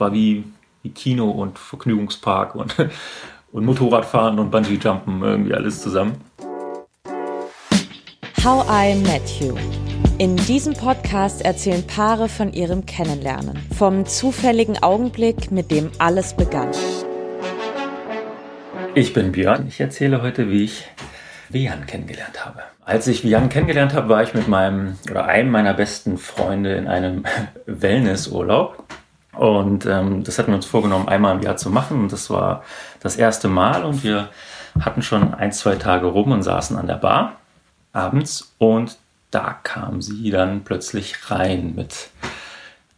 war wie, wie Kino und Vergnügungspark und, und Motorradfahren und Bungee-Jumpen, irgendwie alles zusammen. How I Met You. In diesem Podcast erzählen Paare von ihrem Kennenlernen, vom zufälligen Augenblick, mit dem alles begann. Ich bin Björn. Ich erzähle heute, wie ich Vian kennengelernt habe. Als ich Vian kennengelernt habe, war ich mit meinem oder einem meiner besten Freunde in einem Wellnessurlaub. Und ähm, das hatten wir uns vorgenommen, einmal im Jahr zu machen. Und das war das erste Mal. Und wir hatten schon ein, zwei Tage rum und saßen an der Bar abends. Und da kam sie dann plötzlich rein mit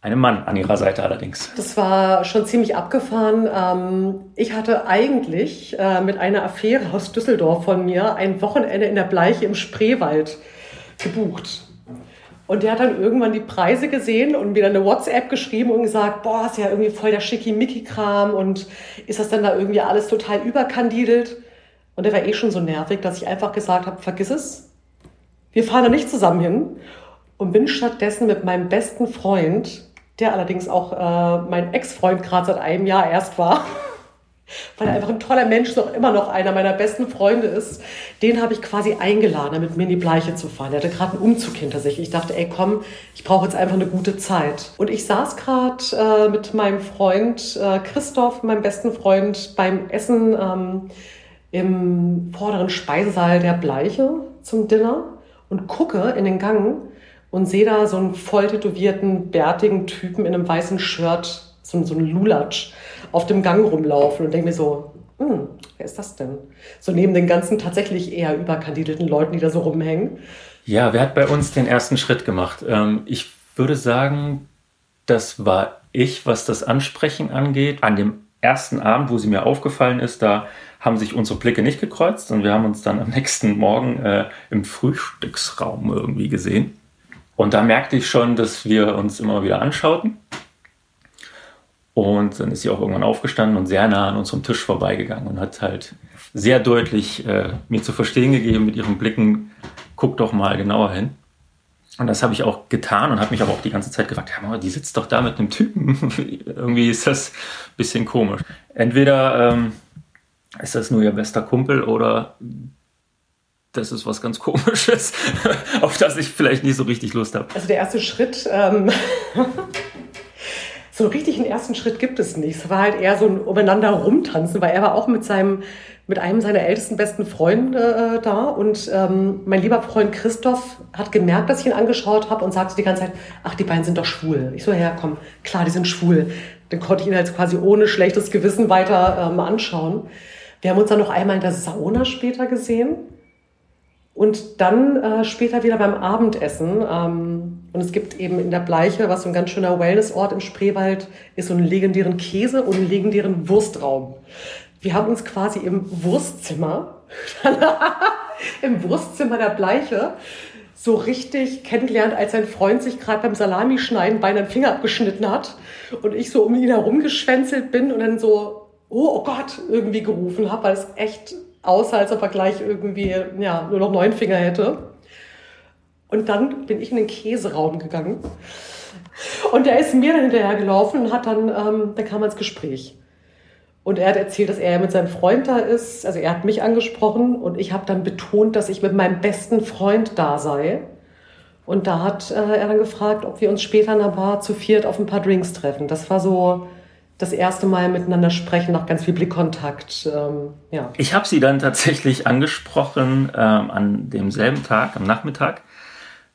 einem Mann an ihrer Seite allerdings. Das war schon ziemlich abgefahren. Ähm, ich hatte eigentlich äh, mit einer Affäre aus Düsseldorf von mir ein Wochenende in der Bleiche im Spreewald gebucht. Und der hat dann irgendwann die Preise gesehen und mir dann eine WhatsApp geschrieben und gesagt, boah, ist ja irgendwie voll der Schickimicki-Kram und ist das dann da irgendwie alles total überkandidelt? Und der war eh schon so nervig, dass ich einfach gesagt habe, vergiss es. Wir fahren da nicht zusammen hin und bin stattdessen mit meinem besten Freund der allerdings auch äh, mein Ex-Freund gerade seit einem Jahr erst war, weil er einfach ein toller Mensch noch immer noch einer meiner besten Freunde ist. Den habe ich quasi eingeladen, mit mir in die Bleiche zu fahren. Er hatte gerade einen Umzug hinter sich. Ich dachte, ey, komm, ich brauche jetzt einfach eine gute Zeit. Und ich saß gerade äh, mit meinem Freund äh, Christoph, meinem besten Freund, beim Essen ähm, im vorderen Speisesaal der Bleiche zum Dinner und gucke in den Gang und sehe da so einen voll tätowierten, bärtigen Typen in einem weißen Shirt, so, so einen Lulatsch, auf dem Gang rumlaufen und denke mir so, hm, wer ist das denn? So neben den ganzen tatsächlich eher überkandidelten Leuten, die da so rumhängen. Ja, wer hat bei uns den ersten Schritt gemacht? Ähm, ich würde sagen, das war ich, was das Ansprechen angeht. An dem ersten Abend, wo sie mir aufgefallen ist, da haben sich unsere Blicke nicht gekreuzt und wir haben uns dann am nächsten Morgen äh, im Frühstücksraum irgendwie gesehen. Und da merkte ich schon, dass wir uns immer wieder anschauten. Und dann ist sie auch irgendwann aufgestanden und sehr nah an unserem Tisch vorbeigegangen und hat halt sehr deutlich äh, mir zu verstehen gegeben mit ihren Blicken, guck doch mal genauer hin. Und das habe ich auch getan und habe mich aber auch die ganze Zeit gefragt, ja, die sitzt doch da mit einem Typen. Irgendwie ist das ein bisschen komisch. Entweder ähm, ist das nur ihr bester Kumpel oder das ist was ganz Komisches, auf das ich vielleicht nicht so richtig Lust habe. Also der erste Schritt, ähm, so richtig einen ersten Schritt gibt es nicht. Es war halt eher so ein umeinander rumtanzen, weil er war auch mit seinem, mit einem seiner ältesten besten Freunde äh, da und ähm, mein lieber Freund Christoph hat gemerkt, dass ich ihn angeschaut habe und sagte die ganze Zeit, ach, die beiden sind doch schwul. Ich so, ja, komm, klar, die sind schwul. Dann konnte ich ihn halt quasi ohne schlechtes Gewissen weiter ähm, anschauen. Wir haben uns dann noch einmal in der Sauna später gesehen. Und dann äh, später wieder beim Abendessen. Ähm, und es gibt eben in der Bleiche, was so ein ganz schöner Wellnessort im Spreewald ist, so einen legendären Käse und einen legendären Wurstraum. Wir haben uns quasi im Wurstzimmer, im Wurstzimmer der Bleiche, so richtig kennengelernt, als sein Freund sich gerade beim Salamischneiden beinahe den Finger abgeschnitten hat und ich so um ihn herum geschwänzelt bin und dann so, oh, oh Gott, irgendwie gerufen habe, weil es echt außer als ob er gleich irgendwie ja, nur noch neun Finger hätte. Und dann bin ich in den Käseraum gegangen. Und er ist mir dann hinterher gelaufen und hat dann, ähm, da kam er ins Gespräch. Und er hat erzählt, dass er mit seinem Freund da ist. Also er hat mich angesprochen und ich habe dann betont, dass ich mit meinem besten Freund da sei. Und da hat äh, er dann gefragt, ob wir uns später in der Bar zu viert auf ein paar Drinks treffen. Das war so das erste Mal miteinander sprechen, nach ganz viel Blickkontakt. Ähm, ja. Ich habe sie dann tatsächlich angesprochen ähm, an demselben Tag, am Nachmittag,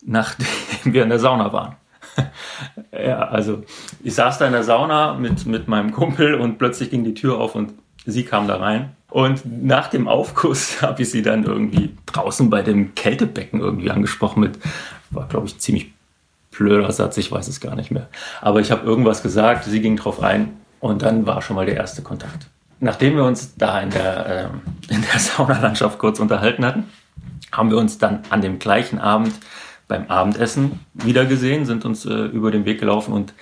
nachdem wir in der Sauna waren. ja, also ich saß da in der Sauna mit, mit meinem Kumpel und plötzlich ging die Tür auf und sie kam da rein. Und nach dem Aufguss habe ich sie dann irgendwie draußen bei dem Kältebecken irgendwie angesprochen mit, war glaube ich ziemlich blöder Satz, ich weiß es gar nicht mehr. Aber ich habe irgendwas gesagt, sie ging drauf ein und dann war schon mal der erste Kontakt. Nachdem wir uns da in der, ähm, in der Saunalandschaft kurz unterhalten hatten, haben wir uns dann an dem gleichen Abend beim Abendessen wiedergesehen, sind uns äh, über den Weg gelaufen und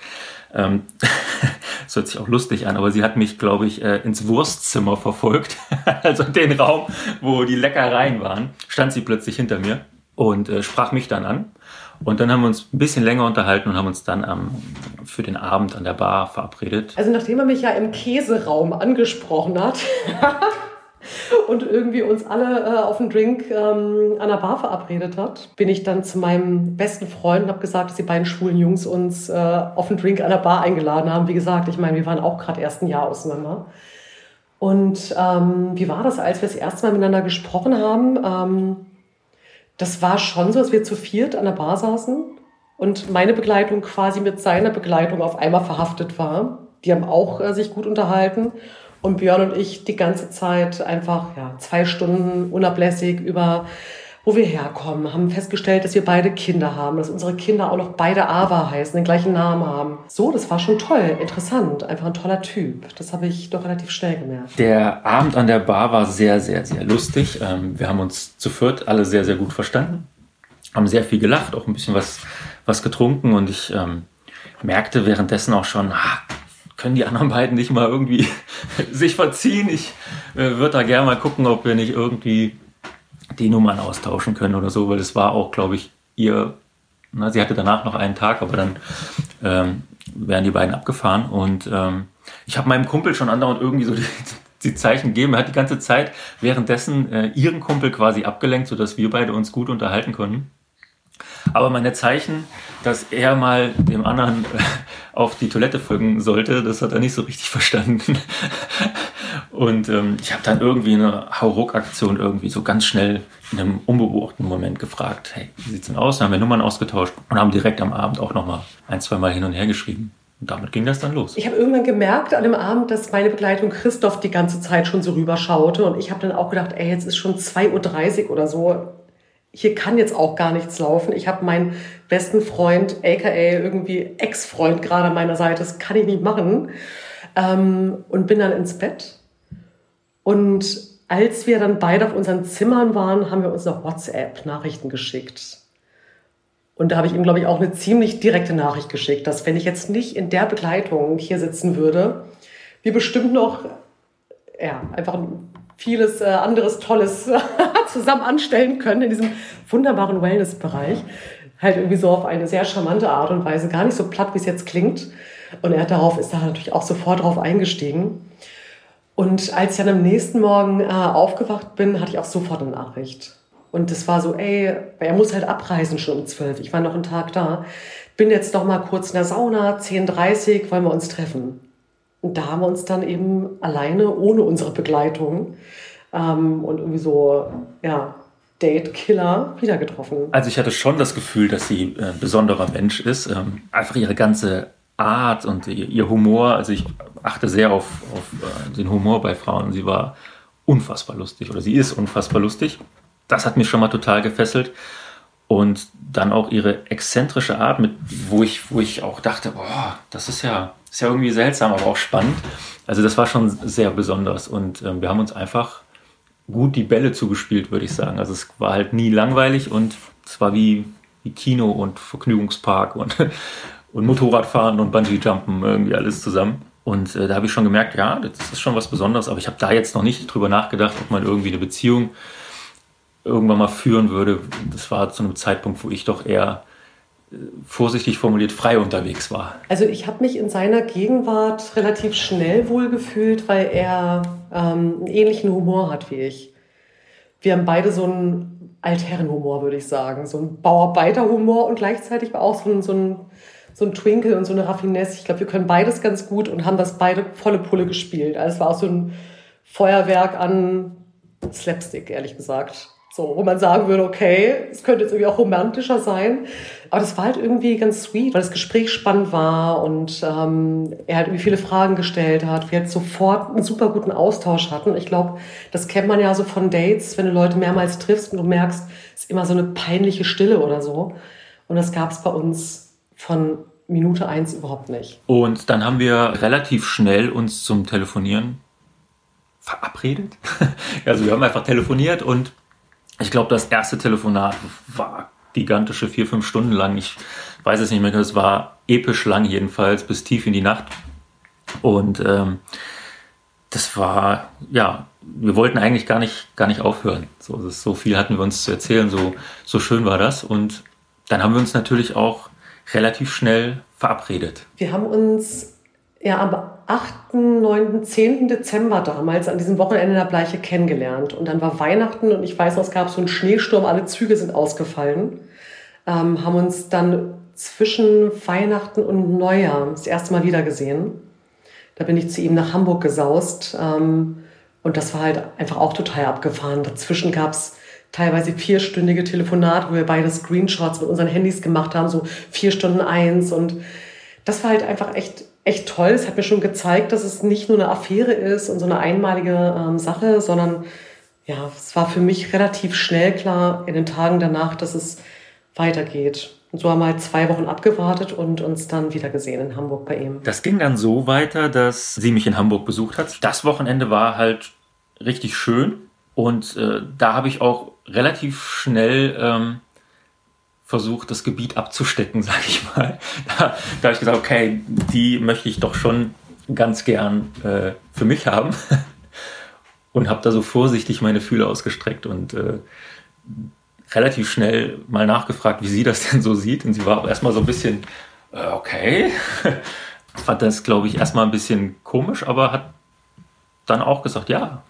ähm, das hört sich auch lustig an, aber sie hat mich, glaube ich, äh, ins Wurstzimmer verfolgt, also den Raum, wo die Leckereien waren, stand sie plötzlich hinter mir und äh, sprach mich dann an Und dann haben wir uns ein bisschen länger unterhalten und haben uns dann ähm, für den Abend an der Bar verabredet. Also nachdem er mich ja im Käseraum angesprochen hat und irgendwie uns alle äh, auf einen Drink ähm, an der Bar verabredet hat, bin ich dann zu meinem besten Freund und habe gesagt, dass die beiden schwulen Jungs uns äh, auf einen Drink an der Bar eingeladen haben. Wie gesagt, ich meine, wir waren auch gerade erst ein Jahr auseinander. Und ähm, wie war das, als wir das erste Mal miteinander gesprochen haben? Das war schon so, dass wir zu viert an der Bar saßen und meine Begleitung quasi mit seiner Begleitung auf einmal verhaftet war. Die haben auch äh, sich gut unterhalten und Björn und ich die ganze Zeit einfach ja, zwei Stunden unablässig über wo wir herkommen, haben festgestellt, dass wir beide Kinder haben, dass unsere Kinder auch noch beide Ava heißen, den gleichen Namen haben. So, das war schon toll, interessant, einfach ein toller Typ. Das habe ich doch relativ schnell gemerkt. Der Abend an der Bar war sehr, sehr, sehr lustig. Ähm, wir haben uns zu viert alle sehr, sehr gut verstanden, haben sehr viel gelacht, auch ein bisschen was, was getrunken und ich ähm, merkte währenddessen auch schon, ah, können die anderen beiden nicht mal irgendwie sich verziehen? Ich äh, würde da gerne mal gucken, ob wir nicht irgendwie die Nummern austauschen können oder so, weil es war auch, glaube ich, ihr, na, sie hatte danach noch einen Tag, aber dann ähm, wären die beiden abgefahren und ähm, ich habe meinem Kumpel schon andauernd irgendwie so die, die Zeichen gegeben. Er hat die ganze Zeit währenddessen äh, ihren Kumpel quasi abgelenkt, sodass wir beide uns gut unterhalten konnten. Aber meine Zeichen, dass er mal dem anderen auf die Toilette folgen sollte, das hat er nicht so richtig verstanden. Und ähm, ich habe dann irgendwie eine Hauruck-Aktion irgendwie so ganz schnell in einem unbeobachteten Moment gefragt, hey, wie sieht's denn aus? Dann haben wir Nummern ausgetauscht und haben direkt am Abend auch nochmal ein, zwei Mal hin und her geschrieben. Und damit ging das dann los. Ich habe irgendwann gemerkt an dem Abend, dass meine Begleitung Christoph die ganze Zeit schon so rüberschaute. Und ich habe dann auch gedacht, ey, jetzt ist schon 2.30 Uhr oder so hier kann jetzt auch gar nichts laufen. Ich habe meinen besten Freund, aka irgendwie Ex-Freund gerade an meiner Seite, das kann ich nicht machen. Ähm, und bin dann ins Bett. Und als wir dann beide auf unseren Zimmern waren, haben wir uns noch WhatsApp-Nachrichten geschickt. Und da habe ich ihm, glaube ich, auch eine ziemlich direkte Nachricht geschickt, dass wenn ich jetzt nicht in der Begleitung hier sitzen würde, wir bestimmt noch ja, einfach vieles äh, anderes Tolles zusammen anstellen können in diesem wunderbaren Wellness-Bereich. Halt irgendwie so auf eine sehr charmante Art und Weise, gar nicht so platt, wie es jetzt klingt. Und er darauf ist da natürlich auch sofort drauf eingestiegen. Und als ich dann am nächsten Morgen äh, aufgewacht bin, hatte ich auch sofort eine Nachricht. Und das war so, ey, er muss halt abreisen schon um zwölf. Ich war noch einen Tag da. Bin jetzt noch mal kurz in der Sauna, 10.30 Uhr, wollen wir uns treffen. Und da haben wir uns dann eben alleine, ohne unsere Begleitung ähm, und irgendwie so, ja, Date-Killer wieder getroffen. Also ich hatte schon das Gefühl, dass sie äh, ein besonderer Mensch ist. Ähm, einfach ihre ganze Art und ihr Humor. Also ich achte sehr auf, auf äh, den Humor bei Frauen. Sie war unfassbar lustig oder sie ist unfassbar lustig. Das hat mich schon mal total gefesselt. Und dann auch ihre exzentrische Art, mit, wo, ich, wo ich auch dachte, boah, das ist ja, ist ja irgendwie seltsam, aber auch spannend. Also das war schon sehr besonders. Und ähm, wir haben uns einfach gut die Bälle zugespielt, würde ich sagen. Also es war halt nie langweilig und es war wie, wie Kino und Vergnügungspark und, und Motorradfahren und Bungee-Jumpen irgendwie alles zusammen. Und äh, da habe ich schon gemerkt, ja, das ist schon was Besonderes, aber ich habe da jetzt noch nicht drüber nachgedacht, ob man irgendwie eine Beziehung irgendwann mal führen würde. Das war zu einem Zeitpunkt, wo ich doch eher äh, vorsichtig formuliert frei unterwegs war. Also ich habe mich in seiner Gegenwart relativ schnell wohlgefühlt, weil er ähm, einen ähnlichen Humor hat wie ich. Wir haben beide so einen Altherrenhumor, würde ich sagen. So einen Bauarbeiterhumor und gleichzeitig war auch so ein, so ein, so ein Twinkle und so eine Raffinesse. Ich glaube, wir können beides ganz gut und haben das beide volle Pulle gespielt. Also es war auch so ein Feuerwerk an Slapstick, ehrlich gesagt. So, wo man sagen würde, okay, es könnte jetzt irgendwie auch romantischer sein. Aber das war halt irgendwie ganz sweet, weil das Gespräch spannend war und ähm, er halt irgendwie viele Fragen gestellt hat. Wir halt sofort einen super guten Austausch hatten. Ich glaube, das kennt man ja so von Dates, wenn du Leute mehrmals triffst und du merkst, es ist immer so eine peinliche Stille oder so. Und das gab es bei uns von Minute eins überhaupt nicht. Und dann haben wir relativ schnell uns zum Telefonieren verabredet. also wir haben einfach telefoniert und ich glaube, das erste Telefonat war gigantische vier, fünf Stunden lang. Ich weiß es nicht mehr, es war episch lang jedenfalls, bis tief in die Nacht. Und ähm, das war, ja, wir wollten eigentlich gar nicht, gar nicht aufhören. So, so viel hatten wir uns zu erzählen, so, so schön war das. Und dann haben wir uns natürlich auch relativ schnell verabredet. Wir haben uns ja am 8., 9., 10. Dezember damals an diesem Wochenende in der Bleiche kennengelernt. Und dann war Weihnachten und ich weiß noch, es gab so einen Schneesturm, alle Züge sind ausgefallen. Ähm, haben uns dann zwischen Weihnachten und Neujahr das erste Mal wiedergesehen. Da bin ich zu ihm nach Hamburg gesaust. Ähm, und das war halt einfach auch total abgefahren. Dazwischen gab es teilweise vierstündige Telefonate, wo wir beide Screenshots mit unseren Handys gemacht haben, so vier Stunden eins. Und das war halt einfach echt echt toll. Es hat mir schon gezeigt, dass es nicht nur eine Affäre ist und so eine einmalige ähm, Sache, sondern ja, es war für mich relativ schnell klar in den Tagen danach, dass es weitergeht. Und so haben wir halt zwei Wochen abgewartet und uns dann wieder gesehen in Hamburg bei ihm. Das ging dann so weiter, dass sie mich in Hamburg besucht hat. Das Wochenende war halt richtig schön und äh, da habe ich auch relativ schnell ähm, versucht, das Gebiet abzustecken, sage ich mal. Da, da habe ich gesagt, okay, die möchte ich doch schon ganz gern äh, für mich haben. und habe da so vorsichtig meine Fühler ausgestreckt und äh, relativ schnell mal nachgefragt, wie sie das denn so sieht. Und sie war auch erstmal so ein bisschen, äh, okay. Fand das, glaube ich, erstmal ein bisschen komisch, aber hat dann auch gesagt, ja,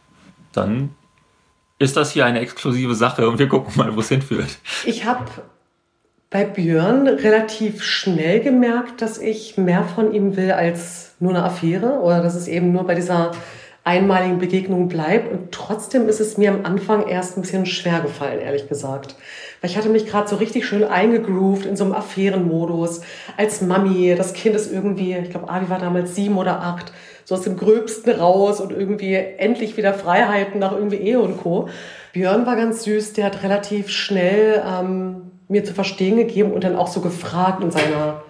dann ist das hier eine exklusive Sache und wir gucken mal, wo es hinführt. Ich habe bei Björn relativ schnell gemerkt, dass ich mehr von ihm will als nur eine Affäre oder dass es eben nur bei dieser einmaligen Begegnung bleibt. Und trotzdem ist es mir am Anfang erst ein bisschen schwer gefallen, ehrlich gesagt. Weil ich hatte mich gerade so richtig schön eingegroovt in so einem Affärenmodus. Als Mami, das Kind ist irgendwie, ich glaube, Avi war damals sieben oder acht, so aus dem Gröbsten raus und irgendwie endlich wieder Freiheiten nach irgendwie Ehe und Co. Björn war ganz süß, der hat relativ schnell ähm, mir zu verstehen gegeben und dann auch so gefragt in seiner,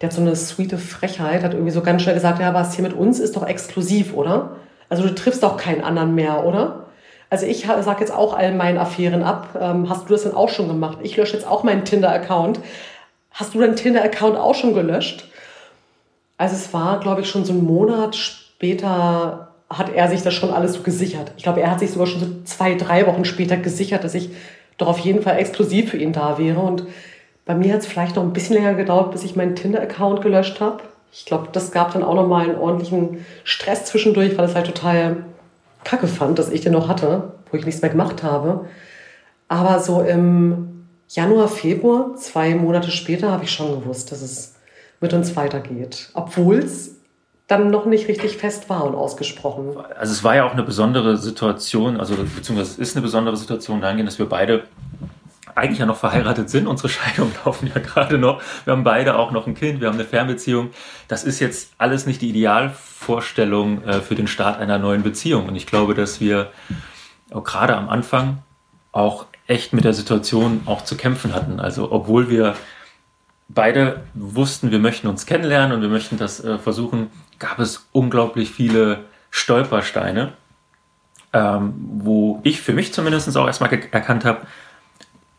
der hat so eine sweete Frechheit, hat irgendwie so ganz schnell gesagt, ja, was hier mit uns ist doch exklusiv, oder? Also du triffst doch keinen anderen mehr, oder? Also ich sage jetzt auch all meinen Affären ab. Ähm, hast du das denn auch schon gemacht? Ich lösche jetzt auch meinen Tinder-Account. Hast du deinen Tinder-Account auch schon gelöscht? Also es war, glaube ich, schon so ein Monat später hat er sich das schon alles so gesichert. Ich glaube, er hat sich sogar schon so zwei, drei Wochen später gesichert, dass ich doch auf jeden Fall exklusiv für ihn da wäre. Und bei mir hat es vielleicht noch ein bisschen länger gedauert, bis ich meinen Tinder-Account gelöscht habe. Ich glaube, das gab dann auch noch mal einen ordentlichen Stress zwischendurch, weil es halt total kacke fand, dass ich den noch hatte, wo ich nichts mehr gemacht habe. Aber so im Januar, Februar, zwei Monate später, habe ich schon gewusst, dass es mit uns weitergeht. Obwohl es dann noch nicht richtig fest war und ausgesprochen. Also es war ja auch eine besondere Situation, also beziehungsweise es ist eine besondere Situation dahingehend, dass wir beide eigentlich ja noch verheiratet sind. Unsere Scheidungen laufen ja gerade noch. Wir haben beide auch noch ein Kind, wir haben eine Fernbeziehung. Das ist jetzt alles nicht die Idealvorstellung äh, für den Start einer neuen Beziehung. Und ich glaube, dass wir gerade am Anfang auch echt mit der Situation auch zu kämpfen hatten. Also obwohl wir beide wussten, wir möchten uns kennenlernen und wir möchten das äh, versuchen, gab es unglaublich viele Stolpersteine, ähm, wo ich für mich zumindest auch erstmal erkannt habe,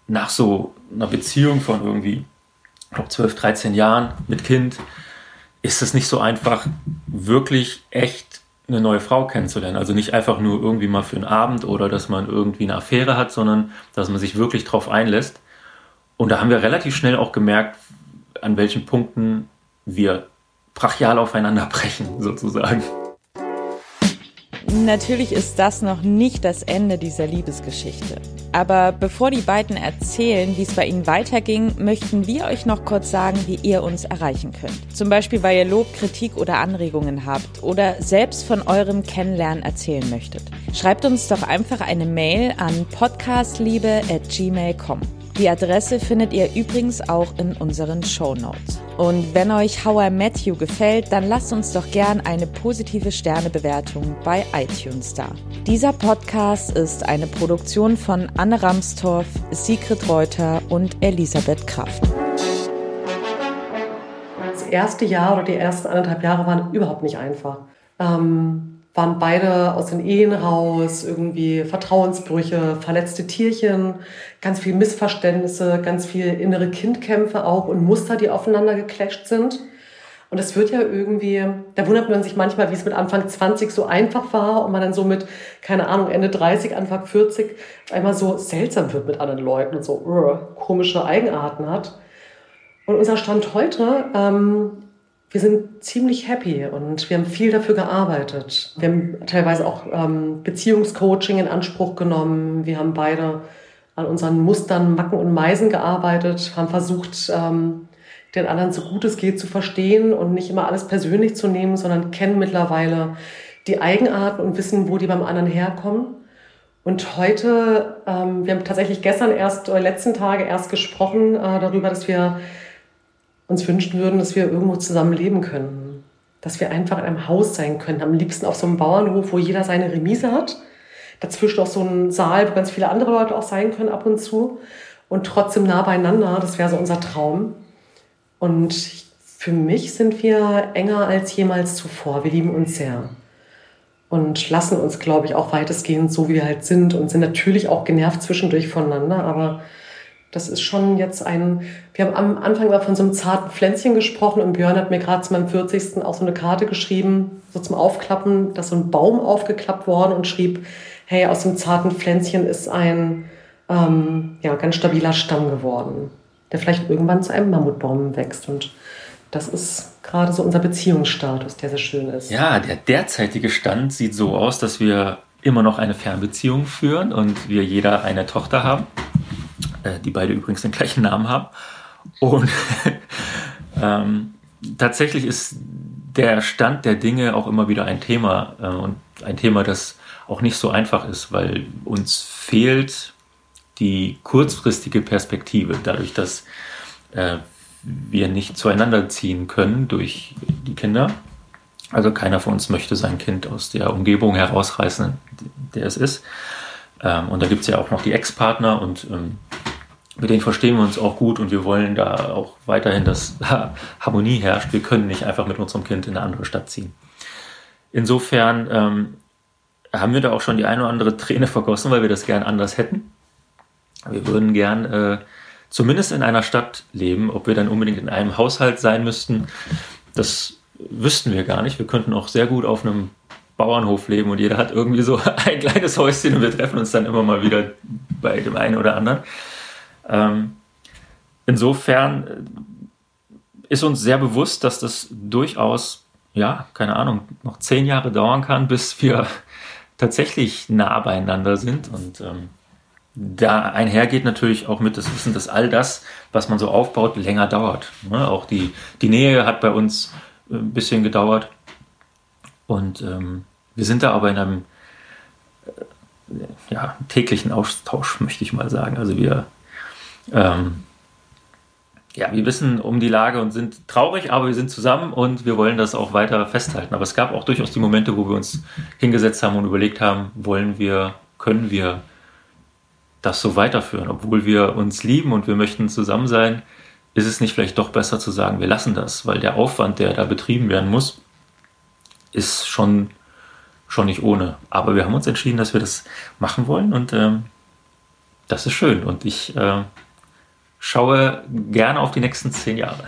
nach so einer Beziehung von irgendwie, ich glaube, 12, 13 Jahren mit Kind, ist es nicht so einfach, wirklich echt eine neue Frau kennenzulernen. Also nicht einfach nur irgendwie mal für einen Abend oder dass man irgendwie eine Affäre hat, sondern dass man sich wirklich drauf einlässt. Und da haben wir relativ schnell auch gemerkt, an welchen Punkten wir brachial aufeinander brechen, sozusagen. Natürlich ist das noch nicht das Ende dieser Liebesgeschichte. Aber bevor die beiden erzählen, wie es bei ihnen weiterging, möchten wir euch noch kurz sagen, wie ihr uns erreichen könnt. Zum Beispiel, weil ihr Lob, Kritik oder Anregungen habt oder selbst von eurem Kennenlernen erzählen möchtet. Schreibt uns doch einfach eine Mail an podcastliebe@gmail.com. Die Adresse findet ihr übrigens auch in unseren Show Notes. Und wenn euch How I Met You gefällt, dann lasst uns doch gern eine positive Sternebewertung bei iTunes da. Dieser Podcast ist eine Produktion von Anne Ramstorff, Sigrid Reuter und Elisabeth Kraft. Das erste Jahr oder die ersten anderthalb Jahre waren überhaupt nicht einfach. Ähm waren beide aus den Ehen raus, irgendwie Vertrauensbrüche, verletzte Tierchen, ganz viel Missverständnisse, ganz viel innere Kindkämpfe auch und Muster, die aufeinander geclasht sind. Und es wird ja irgendwie, da wundert man sich manchmal, wie es mit Anfang 20 so einfach war und man dann so mit, keine Ahnung, Ende 30, Anfang 40 einmal so seltsam wird mit anderen Leuten und so uh, komische Eigenarten hat. Und unser Stand heute, ähm, wir sind ziemlich happy und wir haben viel dafür gearbeitet. Wir haben teilweise auch ähm, Beziehungscoaching in Anspruch genommen. Wir haben beide an unseren Mustern, Macken und Meisen gearbeitet, haben versucht, ähm, den anderen so gut es geht zu verstehen und nicht immer alles persönlich zu nehmen, sondern kennen mittlerweile die Eigenarten und wissen, wo die beim anderen herkommen. Und heute, ähm, wir haben tatsächlich gestern erst, oder letzten Tage erst gesprochen äh, darüber, dass wir uns wünschen würden, dass wir irgendwo zusammen leben können. Dass wir einfach in einem Haus sein können. Am liebsten auf so einem Bauernhof, wo jeder seine Remise hat. Dazwischen auch so ein Saal, wo ganz viele andere Leute auch sein können ab und zu. Und trotzdem nah beieinander. Das wäre so unser Traum. Und für mich sind wir enger als jemals zuvor. Wir lieben uns sehr. Und lassen uns, glaube ich, auch weitestgehend so, wie wir halt sind. Und sind natürlich auch genervt zwischendurch voneinander. Aber das ist schon jetzt ein, wir haben am Anfang mal von so einem zarten Pflänzchen gesprochen und Björn hat mir gerade zu meinem 40. auch so eine Karte geschrieben, so zum Aufklappen, dass so ein Baum aufgeklappt worden und schrieb, hey, aus dem zarten Pflänzchen ist ein ähm, ja, ganz stabiler Stamm geworden, der vielleicht irgendwann zu einem Mammutbaum wächst und das ist gerade so unser Beziehungsstatus, der sehr schön ist. Ja, der derzeitige Stand sieht so aus, dass wir immer noch eine Fernbeziehung führen und wir jeder eine Tochter haben die beide übrigens den gleichen Namen haben. Und ähm, tatsächlich ist der Stand der Dinge auch immer wieder ein Thema äh, und ein Thema, das auch nicht so einfach ist, weil uns fehlt die kurzfristige Perspektive, dadurch, dass äh, wir nicht zueinander ziehen können durch die Kinder. Also keiner von uns möchte sein Kind aus der Umgebung herausreißen, der es ist. Ähm, und da gibt es ja auch noch die Ex-Partner und ähm, mit denen verstehen wir uns auch gut und wir wollen da auch weiterhin, dass Harmonie herrscht. Wir können nicht einfach mit unserem Kind in eine andere Stadt ziehen. Insofern ähm, haben wir da auch schon die eine oder andere Träne vergossen, weil wir das gern anders hätten. Wir würden gern äh, zumindest in einer Stadt leben. Ob wir dann unbedingt in einem Haushalt sein müssten, das wüssten wir gar nicht. Wir könnten auch sehr gut auf einem Bauernhof leben und jeder hat irgendwie so ein kleines Häuschen und wir treffen uns dann immer mal wieder bei dem einen oder anderen. Ähm, insofern äh, ist uns sehr bewusst, dass das durchaus, ja, keine Ahnung, noch zehn Jahre dauern kann, bis wir tatsächlich nah beieinander sind. Und ähm, da einhergeht natürlich auch mit das Wissen, dass all das, was man so aufbaut, länger dauert. Ne? Auch die, die Nähe hat bei uns äh, ein bisschen gedauert. Und ähm, wir sind da aber in einem äh, ja, täglichen Austausch, möchte ich mal sagen. Also wir ähm, ja, wir wissen um die Lage und sind traurig, aber wir sind zusammen und wir wollen das auch weiter festhalten. Aber es gab auch durchaus die Momente, wo wir uns hingesetzt haben und überlegt haben, wollen wir, können wir das so weiterführen, obwohl wir uns lieben und wir möchten zusammen sein, ist es nicht vielleicht doch besser zu sagen, wir lassen das, weil der Aufwand, der da betrieben werden muss, ist schon, schon nicht ohne. Aber wir haben uns entschieden, dass wir das machen wollen und ähm, das ist schön. Und ich äh, schaue gerne auf die nächsten zehn Jahre.